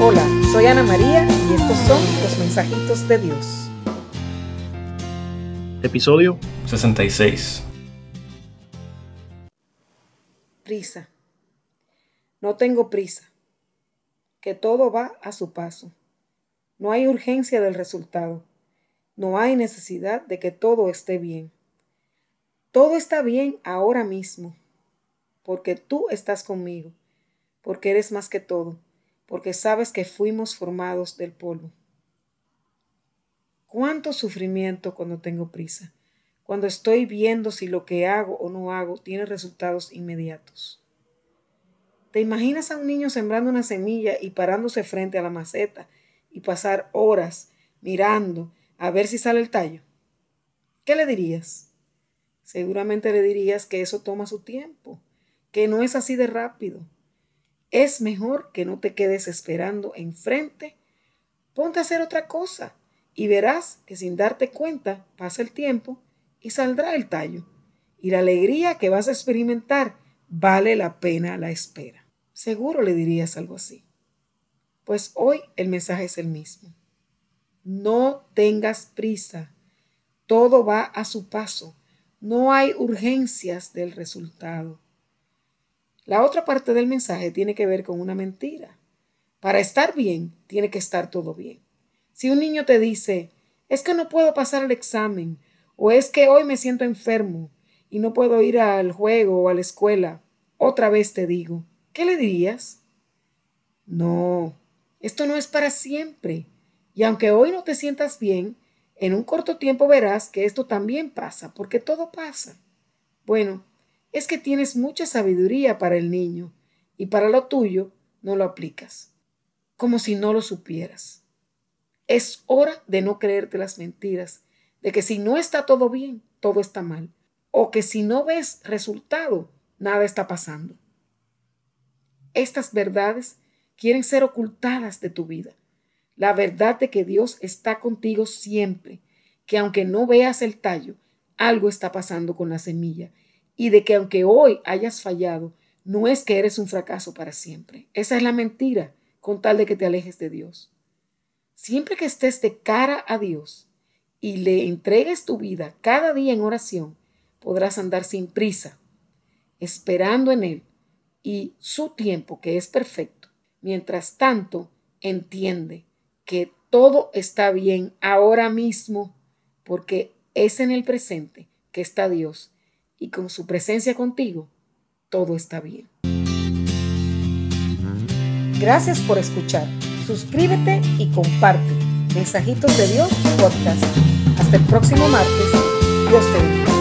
Hola, soy Ana María y estos son los mensajitos de Dios. Episodio 66. Prisa. No tengo prisa. Que todo va a su paso. No hay urgencia del resultado. No hay necesidad de que todo esté bien. Todo está bien ahora mismo, porque tú estás conmigo, porque eres más que todo porque sabes que fuimos formados del polvo. ¿Cuánto sufrimiento cuando tengo prisa? Cuando estoy viendo si lo que hago o no hago tiene resultados inmediatos. ¿Te imaginas a un niño sembrando una semilla y parándose frente a la maceta y pasar horas mirando a ver si sale el tallo? ¿Qué le dirías? Seguramente le dirías que eso toma su tiempo, que no es así de rápido, es mejor que no te quedes esperando enfrente. Ponte a hacer otra cosa y verás que sin darte cuenta pasa el tiempo y saldrá el tallo. Y la alegría que vas a experimentar vale la pena la espera. Seguro le dirías algo así. Pues hoy el mensaje es el mismo. No tengas prisa. Todo va a su paso. No hay urgencias del resultado. La otra parte del mensaje tiene que ver con una mentira. Para estar bien, tiene que estar todo bien. Si un niño te dice, es que no puedo pasar el examen, o es que hoy me siento enfermo y no puedo ir al juego o a la escuela, otra vez te digo, ¿qué le dirías? No, esto no es para siempre. Y aunque hoy no te sientas bien, en un corto tiempo verás que esto también pasa, porque todo pasa. Bueno, es que tienes mucha sabiduría para el niño y para lo tuyo no lo aplicas, como si no lo supieras. Es hora de no creerte las mentiras, de que si no está todo bien, todo está mal, o que si no ves resultado, nada está pasando. Estas verdades quieren ser ocultadas de tu vida. La verdad de que Dios está contigo siempre, que aunque no veas el tallo, algo está pasando con la semilla y de que aunque hoy hayas fallado, no es que eres un fracaso para siempre. Esa es la mentira con tal de que te alejes de Dios. Siempre que estés de cara a Dios y le entregues tu vida cada día en oración, podrás andar sin prisa, esperando en Él y su tiempo que es perfecto. Mientras tanto, entiende que todo está bien ahora mismo porque es en el presente que está Dios y con su presencia contigo, todo está bien. Gracias por escuchar. Suscríbete y comparte. Mensajitos de Dios podcast. Hasta el próximo martes. Dios te bendiga.